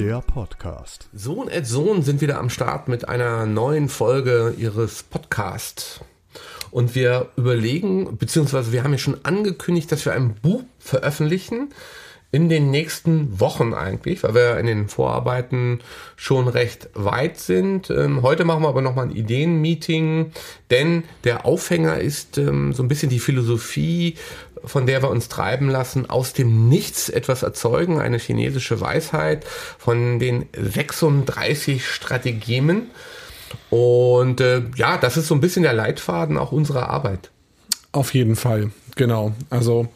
Der Podcast. Sohn et Sohn sind wieder am Start mit einer neuen Folge ihres Podcasts. Und wir überlegen, beziehungsweise wir haben ja schon angekündigt, dass wir ein Buch veröffentlichen in den nächsten Wochen eigentlich, weil wir in den Vorarbeiten schon recht weit sind. Ähm, heute machen wir aber nochmal ein Ideenmeeting, denn der Aufhänger ist ähm, so ein bisschen die Philosophie, von der wir uns treiben lassen, aus dem Nichts etwas erzeugen, eine chinesische Weisheit von den 36 Strategien. Und äh, ja, das ist so ein bisschen der Leitfaden auch unserer Arbeit. Auf jeden Fall, genau. Also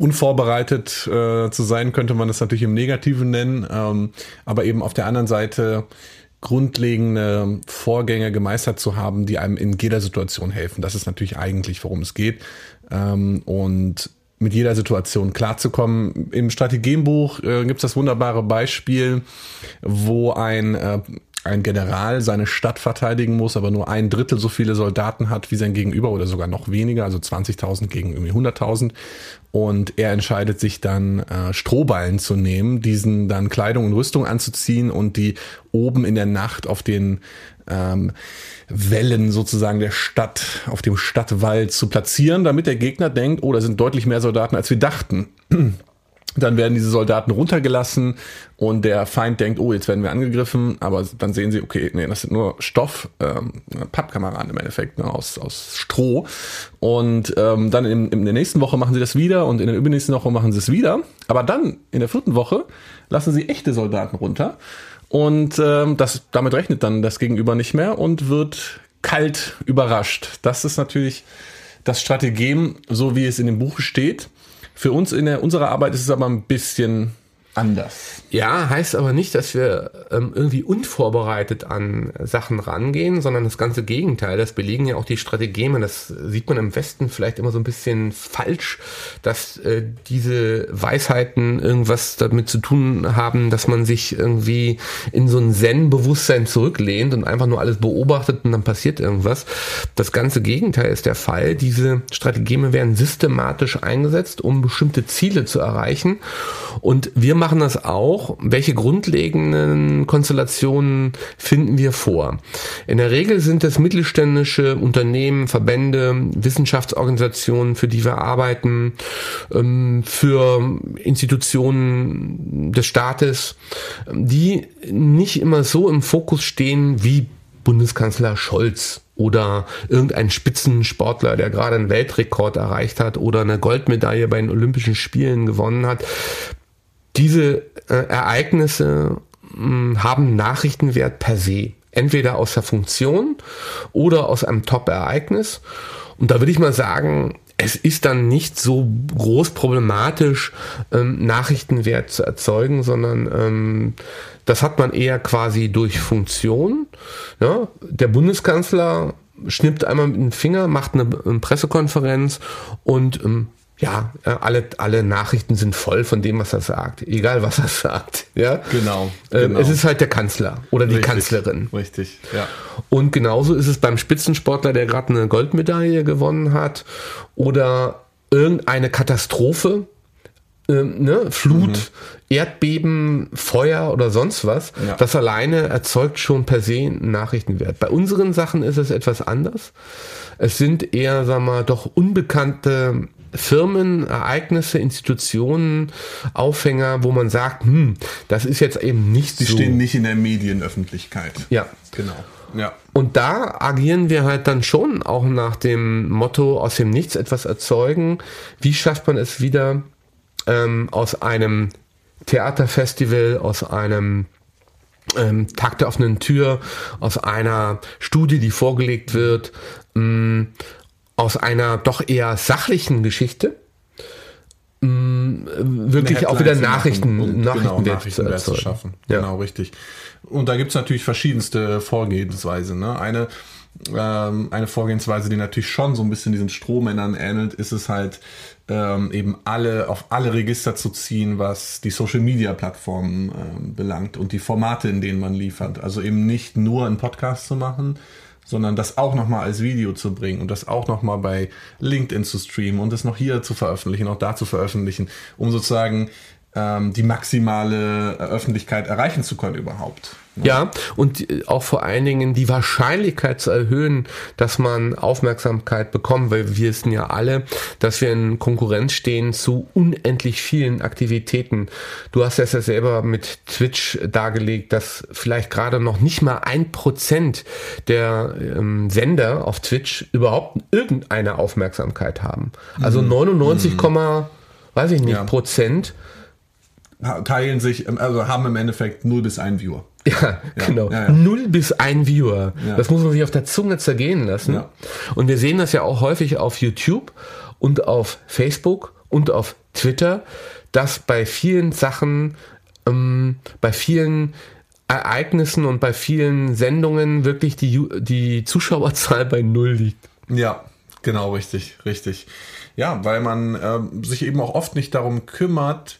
unvorbereitet äh, zu sein, könnte man das natürlich im Negativen nennen, ähm, aber eben auf der anderen Seite grundlegende Vorgänge gemeistert zu haben, die einem in jeder Situation helfen. Das ist natürlich eigentlich, worum es geht. Ähm, und mit jeder Situation klarzukommen. Im Strategienbuch äh, gibt es das wunderbare Beispiel, wo ein äh, ein General seine Stadt verteidigen muss, aber nur ein Drittel so viele Soldaten hat wie sein Gegenüber oder sogar noch weniger, also 20.000 gegen irgendwie 100.000. Und er entscheidet sich dann, äh, Strohballen zu nehmen, diesen dann Kleidung und Rüstung anzuziehen und die oben in der Nacht auf den ähm, Wellen sozusagen der Stadt, auf dem Stadtwall zu platzieren, damit der Gegner denkt, oh, da sind deutlich mehr Soldaten, als wir dachten. Dann werden diese Soldaten runtergelassen und der Feind denkt, oh, jetzt werden wir angegriffen, aber dann sehen sie, okay, nee, das sind nur Stoff, ähm, Pappkameraden im Endeffekt, ne, aus, aus Stroh. Und ähm, dann in, in der nächsten Woche machen sie das wieder und in der übernächsten Woche machen sie es wieder. Aber dann in der vierten Woche lassen sie echte Soldaten runter. Und ähm, das, damit rechnet dann das Gegenüber nicht mehr und wird kalt überrascht. Das ist natürlich das Strategem, so wie es in dem Buch steht. Für uns in der, unserer Arbeit ist es aber ein bisschen anders. Ja, heißt aber nicht, dass wir ähm, irgendwie unvorbereitet an Sachen rangehen, sondern das ganze Gegenteil. Das belegen ja auch die Strategeme. Das sieht man im Westen vielleicht immer so ein bisschen falsch, dass äh, diese Weisheiten irgendwas damit zu tun haben, dass man sich irgendwie in so ein Zen-Bewusstsein zurücklehnt und einfach nur alles beobachtet und dann passiert irgendwas. Das ganze Gegenteil ist der Fall. Diese Strategeme werden systematisch eingesetzt, um bestimmte Ziele zu erreichen. Und wir machen das auch. Welche grundlegenden Konstellationen finden wir vor? In der Regel sind es mittelständische Unternehmen, Verbände, Wissenschaftsorganisationen, für die wir arbeiten, ähm, für Institutionen des Staates, die nicht immer so im Fokus stehen wie Bundeskanzler Scholz oder irgendein Spitzensportler, der gerade einen Weltrekord erreicht hat oder eine Goldmedaille bei den Olympischen Spielen gewonnen hat diese äh, Ereignisse mh, hm, haben Nachrichtenwert per se. Entweder aus der Funktion oder aus einem Top-Ereignis. Und da würde ich mal sagen, es ist dann nicht so groß problematisch, ähm, Nachrichtenwert zu erzeugen, sondern ähm, das hat man eher quasi durch Funktion. Ja? Der Bundeskanzler schnippt einmal mit dem Finger, macht eine, eine Pressekonferenz und ähm, ja, äh, alle, alle Nachrichten sind voll von dem, was er sagt. Egal, was er sagt. Ja? Genau, ähm, genau. Es ist halt der Kanzler oder die Richtig, Kanzlerin. Richtig, ja. Und genauso ist es beim Spitzensportler, der gerade eine Goldmedaille gewonnen hat oder irgendeine Katastrophe, ähm, ne? Flut, mhm. Erdbeben, Feuer oder sonst was. Ja. Das alleine erzeugt schon per se einen Nachrichtenwert. Bei unseren Sachen ist es etwas anders. Es sind eher, sagen wir mal, doch unbekannte Firmen, Ereignisse, Institutionen, Aufhänger, wo man sagt, hm, das ist jetzt eben nicht Sie so. stehen nicht in der Medienöffentlichkeit. Ja. Genau. Ja. Und da agieren wir halt dann schon auch nach dem Motto aus dem Nichts etwas erzeugen. Wie schafft man es wieder ähm, aus einem Theaterfestival, aus einem ähm, Tag der offenen Tür, aus einer Studie, die vorgelegt wird, mh, aus einer doch eher sachlichen Geschichte mh, wirklich auch wieder Nachrichten, und, Nachrichtenwert, genau, Nachrichtenwert zu, schaffen. Ja. Genau, richtig. Und da gibt's natürlich verschiedenste Vorgehensweisen. Ne? Eine, ähm, eine Vorgehensweise, die natürlich schon so ein bisschen diesen Strohmännern ähnelt, ist es halt ähm, eben alle auf alle Register zu ziehen, was die Social Media Plattformen ähm, belangt und die Formate, in denen man liefert. Also eben nicht nur einen Podcast zu machen, sondern das auch nochmal als Video zu bringen und das auch nochmal bei LinkedIn zu streamen und das noch hier zu veröffentlichen, auch da zu veröffentlichen, um sozusagen ähm, die maximale Öffentlichkeit erreichen zu können überhaupt. Ja, und auch vor allen Dingen die Wahrscheinlichkeit zu erhöhen, dass man Aufmerksamkeit bekommt, weil wir wissen ja alle, dass wir in Konkurrenz stehen zu unendlich vielen Aktivitäten. Du hast es ja selber mit Twitch dargelegt, dass vielleicht gerade noch nicht mal ein Prozent der ähm, Sender auf Twitch überhaupt irgendeine Aufmerksamkeit haben. Also 99, mhm. weiß ich nicht, ja. Prozent teilen sich, also haben im Endeffekt 0 bis 1 Viewer. Ja, ja genau. Ja, ja. Null bis ein Viewer. Das muss man sich auf der Zunge zergehen lassen. Und wir sehen das ja auch häufig auf YouTube und auf Facebook und auf Twitter, dass bei vielen Sachen, ähm, bei vielen Ereignissen und bei vielen Sendungen wirklich die, die Zuschauerzahl bei Null liegt. Ja, genau, richtig, richtig. Ja, weil man äh, sich eben auch oft nicht darum kümmert,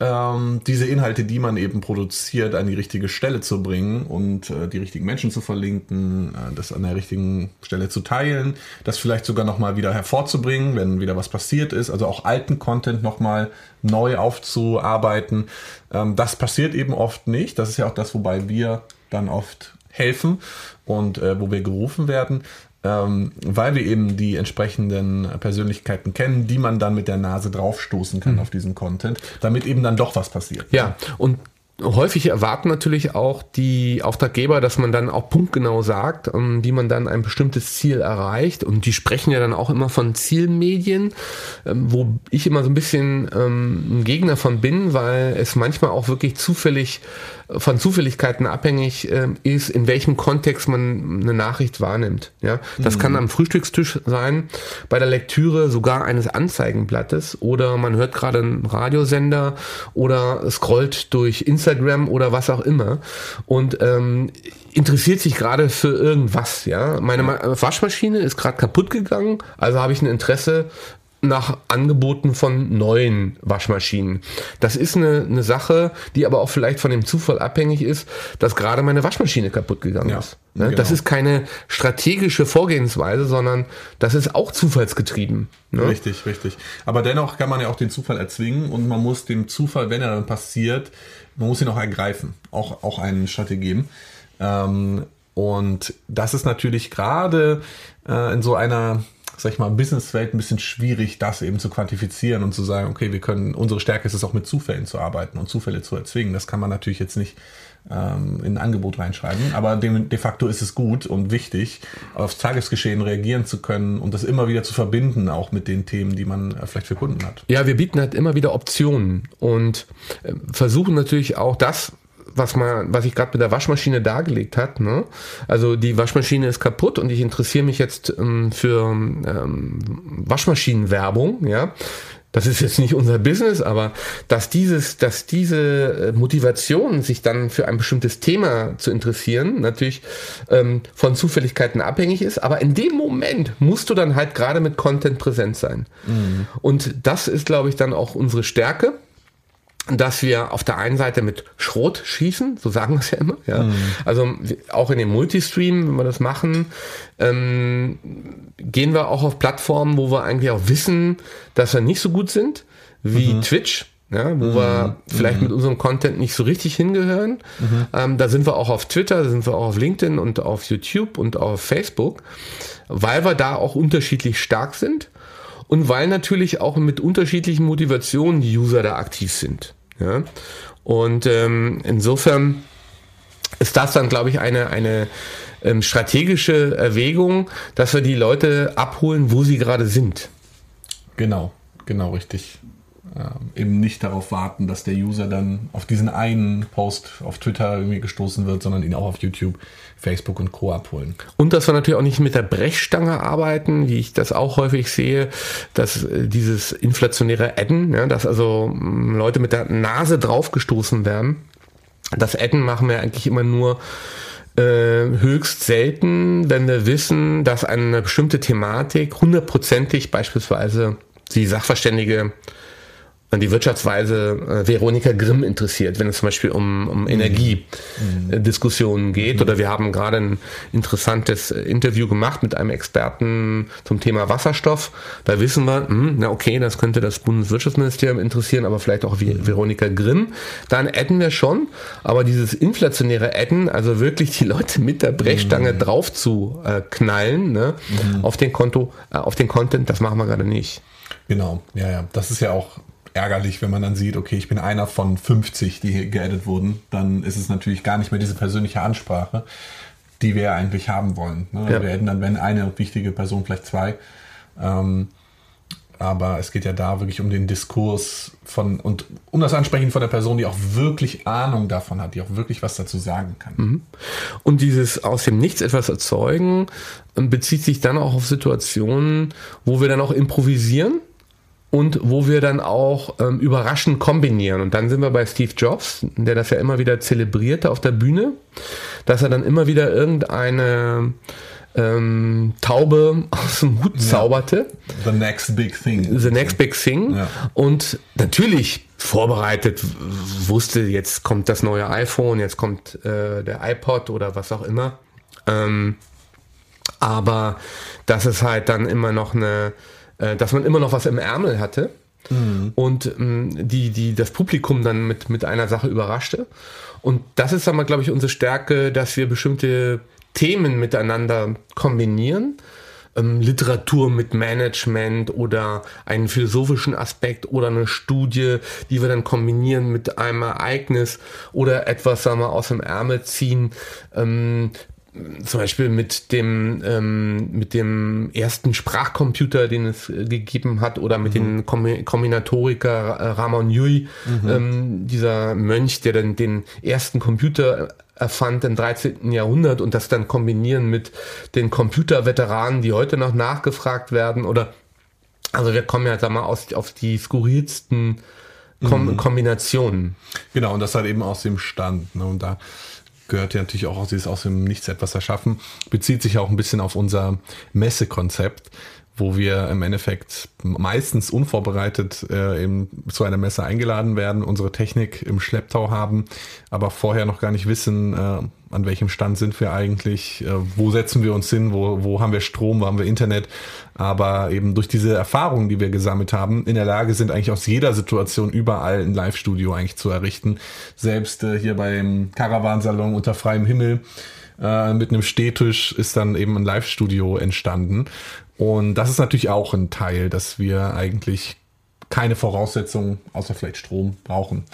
ähm, diese Inhalte, die man eben produziert, an die richtige Stelle zu bringen und äh, die richtigen Menschen zu verlinken, äh, das an der richtigen Stelle zu teilen, das vielleicht sogar nochmal wieder hervorzubringen, wenn wieder was passiert ist, also auch alten Content nochmal neu aufzuarbeiten. Ähm, das passiert eben oft nicht. Das ist ja auch das, wobei wir dann oft helfen und äh, wo wir gerufen werden ähm, weil wir eben die entsprechenden Persönlichkeiten kennen, die man dann mit der Nase draufstoßen kann mhm. auf diesen Content, damit eben dann doch was passiert. Ja, und häufig erwarten natürlich auch die Auftraggeber, dass man dann auch punktgenau sagt, um, wie man dann ein bestimmtes Ziel erreicht. Und die sprechen ja dann auch immer von Zielmedien, ähm, wo ich immer so ein bisschen ähm, ein Gegner von bin, weil es manchmal auch wirklich zufällig von Zufälligkeiten abhängig äh, ist, in welchem Kontext man eine Nachricht wahrnimmt. Ja, das mhm. kann am Frühstückstisch sein, bei der Lektüre sogar eines Anzeigenblattes oder man hört gerade einen Radiosender oder scrollt durch Instagram oder was auch immer und ähm, interessiert sich gerade für irgendwas. Ja, meine Waschmaschine ist gerade kaputt gegangen, also habe ich ein Interesse nach Angeboten von neuen Waschmaschinen. Das ist eine, eine Sache, die aber auch vielleicht von dem Zufall abhängig ist, dass gerade meine Waschmaschine kaputt gegangen ja, ist. Ne? Genau. Das ist keine strategische Vorgehensweise, sondern das ist auch zufallsgetrieben. Ne? Richtig, richtig. Aber dennoch kann man ja auch den Zufall erzwingen und man muss dem Zufall, wenn er dann passiert, man muss ihn auch ergreifen, auch, auch einen Strategie geben. Ähm, und das ist natürlich gerade äh, in so einer sag ich mal, Businesswelt ein bisschen schwierig, das eben zu quantifizieren und zu sagen, okay, wir können, unsere Stärke ist es auch mit Zufällen zu arbeiten und Zufälle zu erzwingen. Das kann man natürlich jetzt nicht ähm, in ein Angebot reinschreiben, aber de, de facto ist es gut und wichtig, aufs Tagesgeschehen reagieren zu können und das immer wieder zu verbinden, auch mit den Themen, die man äh, vielleicht für Kunden hat. Ja, wir bieten halt immer wieder Optionen und äh, versuchen natürlich auch das was man, was ich gerade mit der Waschmaschine dargelegt hat. Ne? Also die Waschmaschine ist kaputt und ich interessiere mich jetzt ähm, für ähm, Waschmaschinenwerbung, ja. Das ist jetzt nicht unser Business, aber dass dieses, dass diese äh, Motivation, sich dann für ein bestimmtes Thema zu interessieren, natürlich ähm, von Zufälligkeiten abhängig ist. Aber in dem Moment musst du dann halt gerade mit Content präsent sein. Mhm. Und das ist, glaube ich, dann auch unsere Stärke dass wir auf der einen Seite mit Schrot schießen, so sagen wir es ja immer. Ja. Mhm. Also auch in dem Multistream, wenn wir das machen, ähm, gehen wir auch auf Plattformen, wo wir eigentlich auch wissen, dass wir nicht so gut sind, wie mhm. Twitch. Ja, wo mhm. wir vielleicht mhm. mit unserem Content nicht so richtig hingehören. Mhm. Ähm, da sind wir auch auf Twitter, da sind wir auch auf LinkedIn und auf YouTube und auf Facebook, weil wir da auch unterschiedlich stark sind und weil natürlich auch mit unterschiedlichen Motivationen die User da aktiv sind. Ja? Und ähm, insofern ist das dann, glaube ich, eine, eine ähm, strategische Erwägung, dass wir die Leute abholen, wo sie gerade sind. Genau, genau richtig äh, eben nicht darauf warten, dass der User dann auf diesen einen Post auf Twitter irgendwie gestoßen wird, sondern ihn auch auf YouTube, Facebook und Co. abholen. Und dass wir natürlich auch nicht mit der Brechstange arbeiten, wie ich das auch häufig sehe, dass äh, dieses inflationäre Adden, ja, dass also mm, Leute mit der Nase draufgestoßen werden. Das Adden machen wir eigentlich immer nur äh, höchst selten, wenn wir wissen, dass eine bestimmte Thematik hundertprozentig beispielsweise die Sachverständige die Wirtschaftsweise äh, Veronika Grimm interessiert, wenn es zum Beispiel um, um Energiediskussionen mhm. geht. Mhm. Oder wir haben gerade ein interessantes äh, Interview gemacht mit einem Experten zum Thema Wasserstoff. Da wissen wir, mh, hm, na okay, das könnte das Bundeswirtschaftsministerium interessieren, aber vielleicht auch wie Veronika Grimm. Dann adden wir schon, aber dieses inflationäre Adden, also wirklich die Leute mit der Brechstange mhm. drauf zu äh, knallen ne, mhm. auf den Konto, äh, auf den Content, das machen wir gerade nicht. Genau, ja, ja. Das ist ja auch ärgerlich, wenn man dann sieht, okay, ich bin einer von 50, die hier geaddet wurden, dann ist es natürlich gar nicht mehr diese persönliche Ansprache, die wir eigentlich haben wollen. Ne? Ja. Wir hätten dann, wenn eine wichtige Person, vielleicht zwei. Ähm, aber es geht ja da wirklich um den Diskurs von und um das Ansprechen von der Person, die auch wirklich Ahnung davon hat, die auch wirklich was dazu sagen kann. Mhm. Und dieses aus dem Nichts etwas erzeugen ähm, bezieht sich dann auch auf Situationen, wo wir dann auch improvisieren und wo wir dann auch ähm, überraschend kombinieren. Und dann sind wir bei Steve Jobs, der das ja immer wieder zelebrierte auf der Bühne, dass er dann immer wieder irgendeine ähm, Taube aus dem Hut zauberte. The next big thing. The next big thing. Ja. Und natürlich vorbereitet wusste, jetzt kommt das neue iPhone, jetzt kommt äh, der iPod oder was auch immer. Ähm, aber das ist halt dann immer noch eine äh, dass man immer noch was im Ärmel hatte mhm. und ähm, die, die das Publikum dann mit, mit einer Sache überraschte. Und das ist, mal, glaube ich, unsere Stärke, dass wir bestimmte Themen miteinander kombinieren. Ähm, Literatur mit Management oder einen philosophischen Aspekt oder eine Studie, die wir dann kombinieren mit einem Ereignis oder etwas, sagen wir, aus dem Ärmel ziehen, ähm, zum Beispiel mit dem ähm, mit dem ersten Sprachcomputer, den es äh, gegeben hat, oder mit mhm. den Kombinatoriker äh, Ramon Yui, mhm. ähm, dieser Mönch, der dann den ersten Computer erfand im 13. Jahrhundert und das dann kombinieren mit den Computerveteranen, die heute noch nachgefragt werden, oder also wir kommen ja sag mal aus auf die skurrilsten Kom mhm. Kombinationen. Genau, und das halt eben aus dem Stand. Ne? Und da gehört ja natürlich auch aus dieses aus dem Nichts etwas erschaffen, bezieht sich auch ein bisschen auf unser Messekonzept, wo wir im Endeffekt meistens unvorbereitet äh, eben zu einer Messe eingeladen werden, unsere Technik im Schlepptau haben, aber vorher noch gar nicht wissen, äh, an welchem Stand sind wir eigentlich, äh, wo setzen wir uns hin, wo, wo haben wir Strom, wo haben wir Internet, aber eben durch diese Erfahrungen, die wir gesammelt haben, in der Lage sind eigentlich aus jeder Situation überall ein Live-Studio eigentlich zu errichten. Selbst äh, hier beim Caravansalon unter freiem Himmel äh, mit einem Stehtisch ist dann eben ein Live-Studio entstanden. Und das ist natürlich auch ein Teil, dass wir eigentlich keine Voraussetzungen außer vielleicht Strom brauchen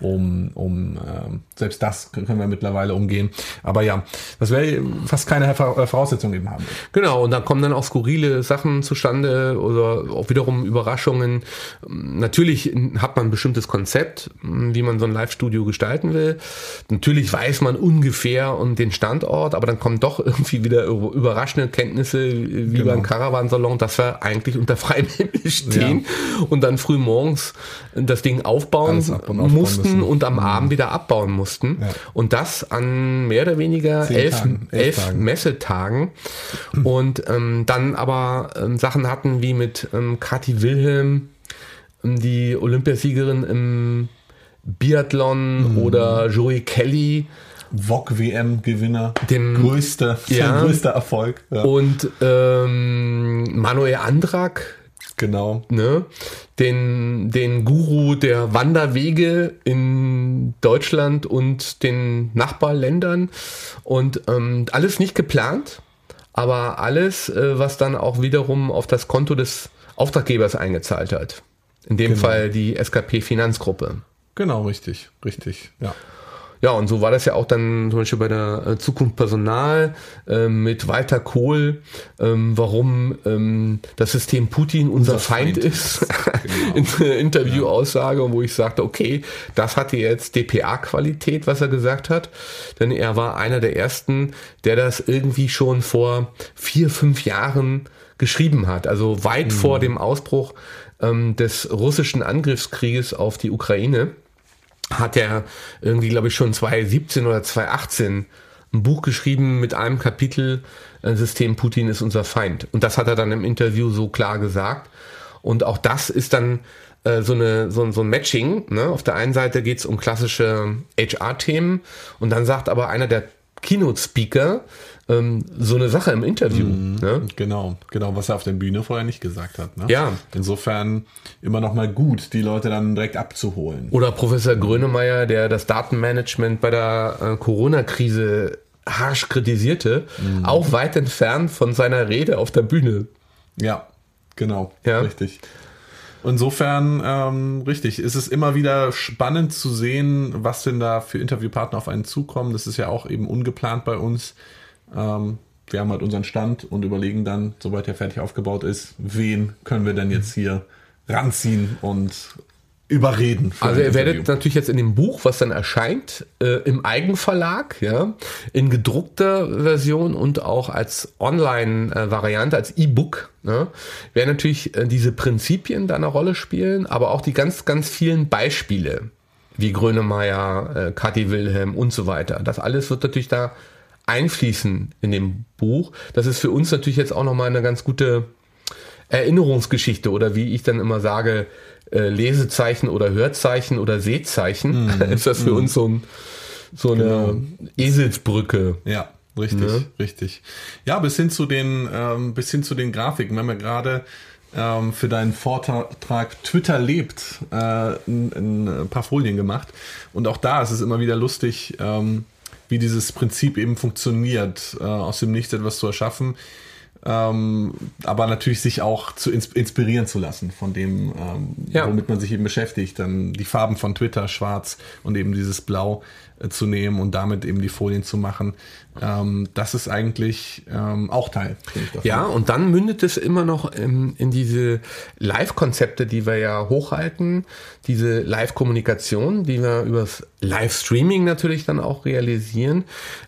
um, um äh, selbst das können wir mittlerweile umgehen. Aber ja, das wäre fast keine äh, Voraussetzung eben haben. Genau, und da kommen dann auch skurrile Sachen zustande oder auch wiederum Überraschungen. Natürlich hat man ein bestimmtes Konzept, wie man so ein Live-Studio gestalten will. Natürlich weiß man ungefähr und den Standort, aber dann kommen doch irgendwie wieder überraschende Kenntnisse, wie genau. beim Caravansalon, dass wir eigentlich unter freiem Himmel stehen ja. und dann früh morgens das Ding aufbauen, aufbauen mussten müssen und am mhm. Abend wieder abbauen mussten. Ja. Und das an mehr oder weniger elf, Tagen, elf, elf Messetagen. Und ähm, dann aber ähm, Sachen hatten wie mit ähm, Kathi Wilhelm, ähm, die Olympiasiegerin im Biathlon mhm. oder Joey Kelly. VOG-WM-Gewinner. Größter, ja, größter Erfolg. Ja. Und ähm, Manuel Andrak, Genau. Ne? Den, den Guru der Wanderwege in Deutschland und den Nachbarländern. Und ähm, alles nicht geplant, aber alles, äh, was dann auch wiederum auf das Konto des Auftraggebers eingezahlt hat. In dem genau. Fall die SKP Finanzgruppe. Genau, richtig, richtig, ja. Ja, und so war das ja auch dann zum Beispiel bei der äh, Zukunft Personal äh, mit Walter Kohl, ähm, warum ähm, das System Putin unser, unser Feind, Feind, ist. genau. In Interviewaussage, wo ich sagte, okay, das hatte jetzt DPA-Qualität, was er gesagt hat. Denn er war einer der ersten, der das irgendwie schon vor vier, fünf Jahren geschrieben hat. Also weit mhm. vor dem Ausbruch ähm, des russischen Angriffskrieges auf die Ukraine hat er irgendwie, glaube ich, schon 2017 oder 2018 ein Buch geschrieben mit einem Kapitel, äh, System Putin ist unser Feind. Und das hat er dann im Interview so klar gesagt. Und auch das ist dann äh, so, eine, so, so ein Matching. Ne? Auf der einen Seite geht's um klassische HR-Themen und dann sagt aber einer der Keynote-Speaker, ähm, so eine Sache im Interview. Mhm, ne? Genau, genau, was er auf der Bühne vorher nicht gesagt hat. Ne? Ja. Insofern immer noch mal gut, die Leute dann direkt abzuholen. Oder Professor Grönemeyer, der das Datenmanagement bei der äh, Corona-Krise harsch kritisierte, mhm. auch weit entfernt von seiner Rede auf der Bühne. Ja, genau, ja. richtig. Insofern, ähm, richtig, ist es immer wieder spannend zu sehen, was denn da für Interviewpartner auf einen zukommen. Das ist ja auch eben ungeplant bei uns. Ähm, wir haben halt unseren Stand und überlegen dann, sobald er fertig aufgebaut ist, wen können wir denn jetzt hier ranziehen und überreden. Also ihr werdet natürlich jetzt in dem Buch, was dann erscheint, äh, im Eigenverlag, ja, in gedruckter Version und auch als Online-Variante, als E-Book, ne, werden natürlich äh, diese Prinzipien da eine Rolle spielen, aber auch die ganz, ganz vielen Beispiele, wie Grönemeyer, äh, Kathi Wilhelm und so weiter. Das alles wird natürlich da einfließen in dem Buch. Das ist für uns natürlich jetzt auch nochmal eine ganz gute Erinnerungsgeschichte oder wie ich dann immer sage, äh, Lesezeichen oder Hörzeichen oder Sehzeichen, mm. ist das für mm. uns so, ein, so eine genau. Eselsbrücke. Ja, richtig, ne? richtig. Ja, bis hin zu den, ähm, bis hin zu den Grafiken. Wir haben ja gerade ähm, für deinen Vortrag Twitter lebt äh, ein, ein, paar Folien gemacht. Und auch da ist es immer wieder lustig, ähm, wie dieses Prinzip eben funktioniert, äh, aus dem Nichts etwas zu erschaffen ähm, aber natürlich sich auch zu inspirieren zu lassen von dem, ähm, ja. womit man sich eben beschäftigt. Dann die Farben von Twitter, schwarz und eben dieses Blau äh, zu nehmen und damit eben die Folien zu machen. Ähm, das ist eigentlich ähm, auch Teil. Ja, und dann mündet es immer noch in, in diese Live-Konzepte, die wir ja hochhalten, diese Live-Kommunikation, die wir übers Live-Streaming natürlich dann auch realisieren.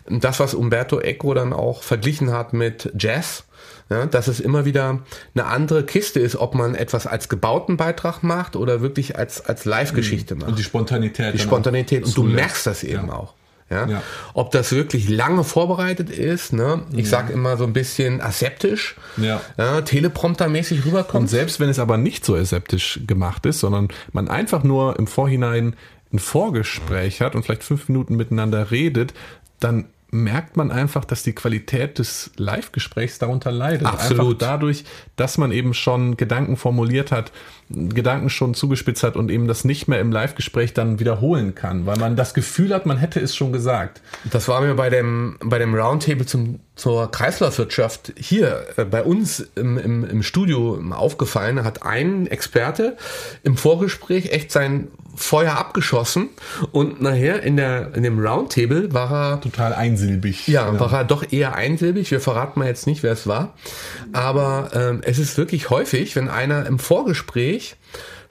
Das, was Umberto Eco dann auch verglichen hat mit Jazz ja, dass es immer wieder eine andere Kiste ist, ob man etwas als gebauten Beitrag macht oder wirklich als, als Live-Geschichte macht. Und die Spontanität. Die Spontanität. Und du merkst das eben ja. auch. Ja? ja? Ob das wirklich lange vorbereitet ist, ne? ich ja. sag immer so ein bisschen aseptisch, ja. Ja, telepromptermäßig rüberkommt. Und selbst wenn es aber nicht so aseptisch gemacht ist, sondern man einfach nur im Vorhinein ein Vorgespräch hat und vielleicht fünf Minuten miteinander redet, dann merkt man einfach, dass die Qualität des Live-Gesprächs darunter leidet. Absolut. Einfach dadurch, dass man eben schon Gedanken formuliert hat, Gedanken schon zugespitzt hat und eben das nicht mehr im Live-Gespräch dann wiederholen kann, weil man das Gefühl hat, man hätte es schon gesagt. Das war mir bei dem, bei dem Roundtable zum, zur Kreislaufwirtschaft hier äh, bei uns im, im, im Studio aufgefallen, hat ein Experte im Vorgespräch echt sein Feuer abgeschossen und nachher in der in dem Roundtable war er total einsilbig. Ja, ja, war er doch eher einsilbig. Wir verraten mal jetzt nicht, wer es war, aber ähm, es ist wirklich häufig, wenn einer im Vorgespräch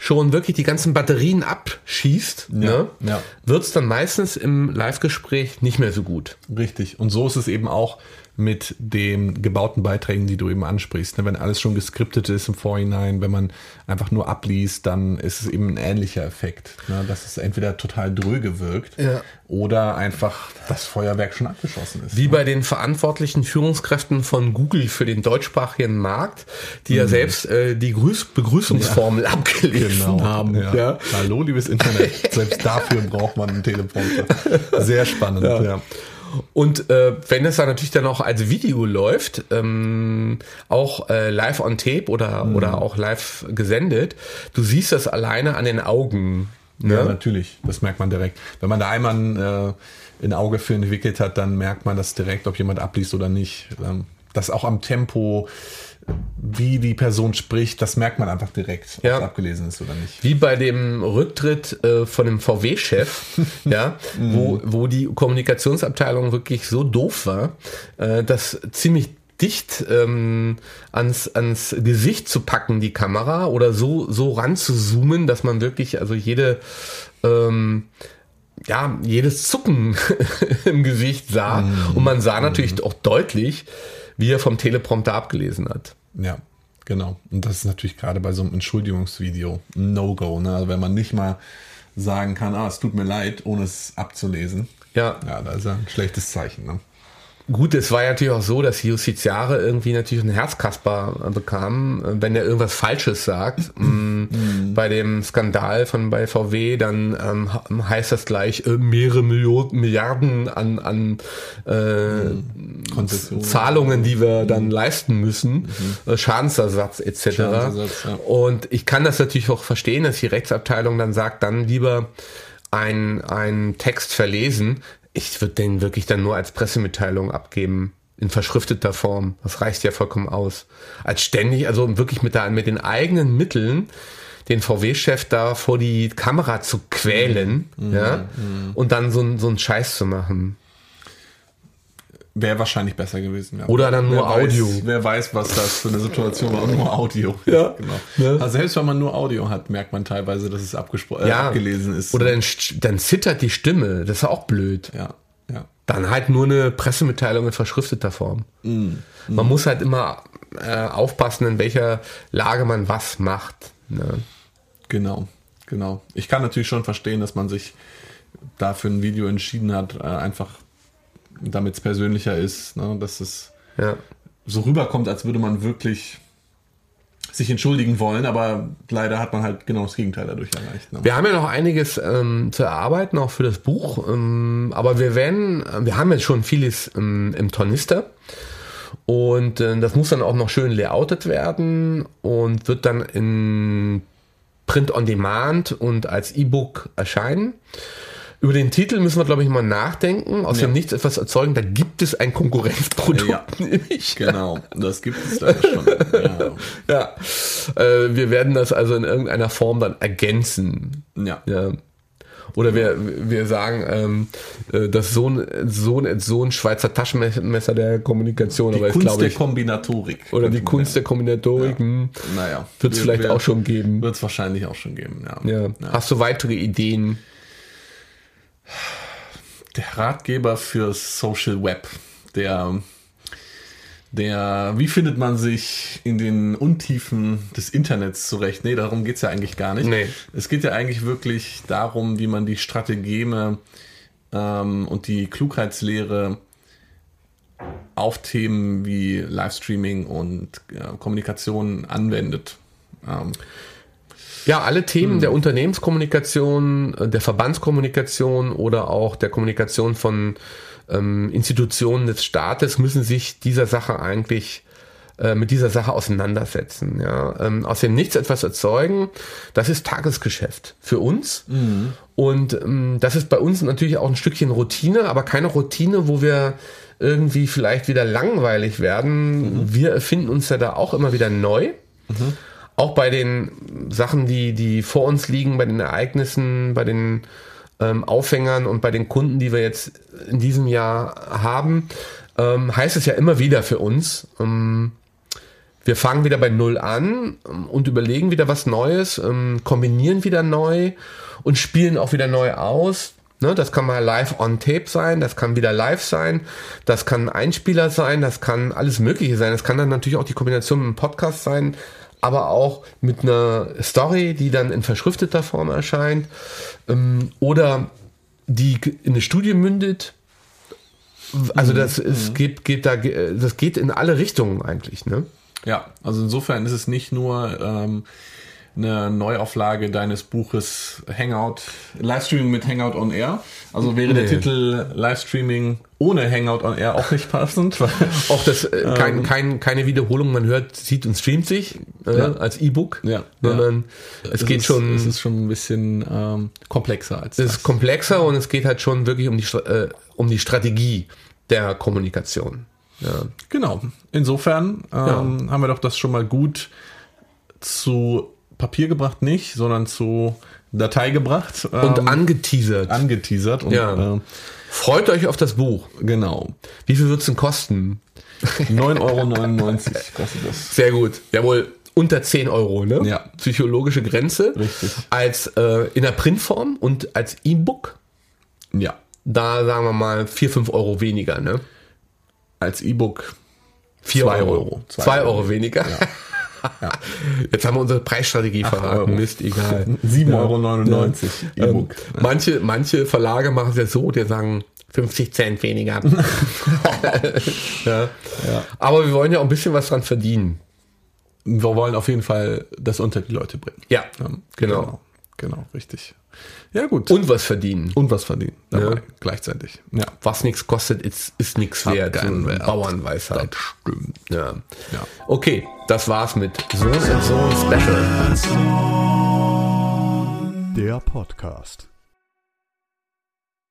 schon wirklich die ganzen Batterien abschießt, ja, ne, ja. wird es dann meistens im Live-Gespräch nicht mehr so gut. Richtig. Und so ist es eben auch mit den gebauten Beiträgen, die du eben ansprichst. Ne, wenn alles schon geskriptet ist im Vorhinein, wenn man einfach nur abliest, dann ist es eben ein ähnlicher Effekt, ne, dass es entweder total dröge wirkt ja. oder einfach das Feuerwerk schon abgeschossen ist. Wie ne? bei den verantwortlichen Führungskräften von Google für den deutschsprachigen Markt, die mhm. ja selbst äh, die Grüß Begrüßungsformel ja. abgelesen genau. haben. Ja. ja. Hallo, liebes Internet. selbst dafür braucht man einen Teleprompter. Sehr spannend, ja. Und äh, wenn es dann natürlich dann auch als Video läuft, ähm, auch äh, live on tape oder, mhm. oder auch live gesendet, du siehst das alleine an den Augen. Ne? Ja, natürlich. Das merkt man direkt. Wenn man da einmal ein, äh, ein Auge für entwickelt hat, dann merkt man das direkt, ob jemand abliest oder nicht. Ähm, das auch am Tempo wie die Person spricht, das merkt man einfach direkt, ob ja. es abgelesen ist oder nicht. Wie bei dem Rücktritt äh, von dem VW-Chef, ja, wo, wo die Kommunikationsabteilung wirklich so doof war, äh, dass ziemlich dicht ähm, ans, ans Gesicht zu packen, die Kamera, oder so, so ran zu zoomen, dass man wirklich, also jede, ähm, ja, jedes Zucken im Gesicht sah. Mm. Und man sah natürlich mm. auch deutlich, wie er vom Teleprompter abgelesen hat. Ja, genau. Und das ist natürlich gerade bei so einem Entschuldigungsvideo ein No-Go. Ne? Also wenn man nicht mal sagen kann, ah, es tut mir leid, ohne es abzulesen. Ja. Ja, das ist ein schlechtes Zeichen. Ne? Gut, es war ja natürlich auch so, dass Justiziare irgendwie natürlich einen Herzkasper bekam, wenn er irgendwas Falsches sagt. Mm, bei dem Skandal von bei VW, dann ähm, heißt das gleich äh, mehrere Millionen, Milliarden an, an äh, Konzessionen. Zahlungen, die wir dann leisten müssen, äh, Schadensersatz etc. Schadensersatz, ja. Und ich kann das natürlich auch verstehen, dass die Rechtsabteilung dann sagt, dann lieber ein, ein Text verlesen. Ich würde den wirklich dann nur als Pressemitteilung abgeben. In verschrifteter Form. Das reicht ja vollkommen aus. Als ständig, also wirklich mit, der, mit den eigenen Mitteln den VW-Chef da vor die Kamera zu quälen, ja, und dann so, ein- so einen Scheiß zu machen. Wäre wahrscheinlich besser gewesen. Ja. Oder dann nur wer weiß, Audio. Wer weiß, was das für eine Situation war. Nur Audio. Ja. genau. Ja. Also selbst wenn man nur Audio hat, merkt man teilweise, dass es abgespro- äh, Ja. abgelesen ist. Oder dann, dann zittert die Stimme. Das ist ja auch blöd. ja, ja. Dann halt nur eine Pressemitteilung in verschrifteter Form. Man muss halt immer äh, aufpassen, in welcher Lage man was macht. Ne? Genau, genau. Ich kann natürlich schon verstehen, dass man sich dafür ein Video entschieden hat, äh, einfach damit es persönlicher ist, ne? dass es Ja. so rüberkommt, als würde man wirklich sich entschuldigen wollen, aber leider hat man halt genau das Gegenteil dadurch erreicht. Ne? Wir haben ja noch einiges ähm, zu erarbeiten, auch für das Buch. Ähm, aber wir werden, wir haben jetzt schon vieles ähm, im Tornister. Und äh, das muss dann auch noch schön layoutet werden und wird dann in Print on Demand und als E-Book erscheinen. Über den Titel müssen wir, glaube ich, mal nachdenken. Aus Ja. dem Nichts etwas erzeugen. Da gibt es ein Konkurrenzprodukt. Ja. nämlich. Genau, das gibt es da schon. Ja. Ja. Äh, wir werden das also in irgendeiner Form dann ergänzen. ja. Ja. Oder wir, wir sagen, ähm, äh, das Sohn, Sohn, Sohn Schweizer Taschenmesser der Kommunikation, aber Die ist, Kunst glaube der ich, Kombinatorik. oder die Kunst der Kombinatorik, hm, ja. Naja. wird es vielleicht auch schon geben. Wird es wahrscheinlich auch schon geben, ja. Ja. Hast du weitere Ideen? Der Ratgeber für Social Web, der, der, wie findet man sich in den Untiefen des Internets zurecht? Nee, darum geht's ja eigentlich gar nicht. Nee. Es geht ja eigentlich wirklich darum, wie man die Strategeme ähm, und die Klugheitslehre auf Themen wie Livestreaming und äh, Kommunikation anwendet. Ähm, Ja, alle Hm. Themen der Unternehmenskommunikation, äh, der Verbandskommunikation oder auch der Kommunikation von ähm, Institutionen des Staates müssen sich dieser Sache eigentlich äh, mit dieser Sache auseinandersetzen. Ja? Ähm, aus dem Nichts etwas erzeugen, das ist Tagesgeschäft für uns. Und ähm, das ist bei uns natürlich auch ein Stückchen Routine, aber keine Routine, wo wir irgendwie vielleicht wieder langweilig werden. Wir erfinden uns ja da auch immer wieder neu. Auch bei den Sachen, die, die vor uns liegen, bei den Ereignissen, bei den ähm, Aufhängern und bei den Kunden, die wir jetzt in diesem Jahr haben, ähm, heißt es ja immer wieder für uns, ähm, wir fangen wieder bei Null an ähm, und überlegen wieder was Neues, ähm, kombinieren wieder neu und spielen auch wieder neu aus. Ne, das kann mal live on tape sein, das kann wieder live sein, das kann ein Einspieler sein, das kann alles Mögliche sein. Das kann dann natürlich auch die Kombination mit einem Podcast sein, aber auch mit einer Story, die dann in verschrifteter Form erscheint ähm, oder die in eine Studie mündet. Also das es geht, geht da, das geht in alle Richtungen eigentlich, ne? Ja, also insofern ist es nicht nur ähm, eine Neuauflage deines Buches Hangout, Livestreaming mit Hangout on Air. Also wäre der Nee. Titel Livestreaming ohne Hangout on Air auch nicht passend. Auch das äh, kein, kein, keine Wiederholung, man hört, sieht und streamt sich äh, Ja. als E-Book, Ja, sondern es, geht ist, schon, Es ist schon ein bisschen ähm, komplexer als es das. ist komplexer und es geht halt schon wirklich um die, äh, um die Strategie der Kommunikation. Ja. Genau. Insofern ähm, haben wir doch das schon mal gut zu Papier gebracht, nicht, sondern zu Datei gebracht Und ähm, angeteasert. angeteasert. Und, Ja. ähm, Freut euch auf das Buch. genau. Wie viel wird's denn kosten? 9,99 Euro kostet das. Sehr gut. Jawohl, unter 10 Euro, ne? Ja. Psychologische Grenze. Richtig. Als äh, in der Printform und als E-Book, Ja. da sagen wir mal 4, 5 Euro weniger, ne? Als E-Book 4 Zwei Euro. Euro. 2 Zwei Euro, Euro. weniger. Jetzt haben wir unsere Preisstrategie verraten. Mist, egal. 7,99 Euro Ähm, E-Book. manche, manche Verlage machen es ja so, die sagen 50 Cent weniger. ja. Aber wir wollen ja auch ein bisschen was dran verdienen. wir wollen auf jeden Fall das unter die Leute bringen. Ja, genau. genau. Genau, richtig. Ja, gut. Und was verdienen. Und was verdienen dabei, Ja. gleichzeitig. Ja. Was nichts kostet, ist, ist nichts wert. So Wert. Bauernweisheit. stimmt. Ja. Ja. Okay, das war's mit Sohn und Sohn Special. Der Podcast.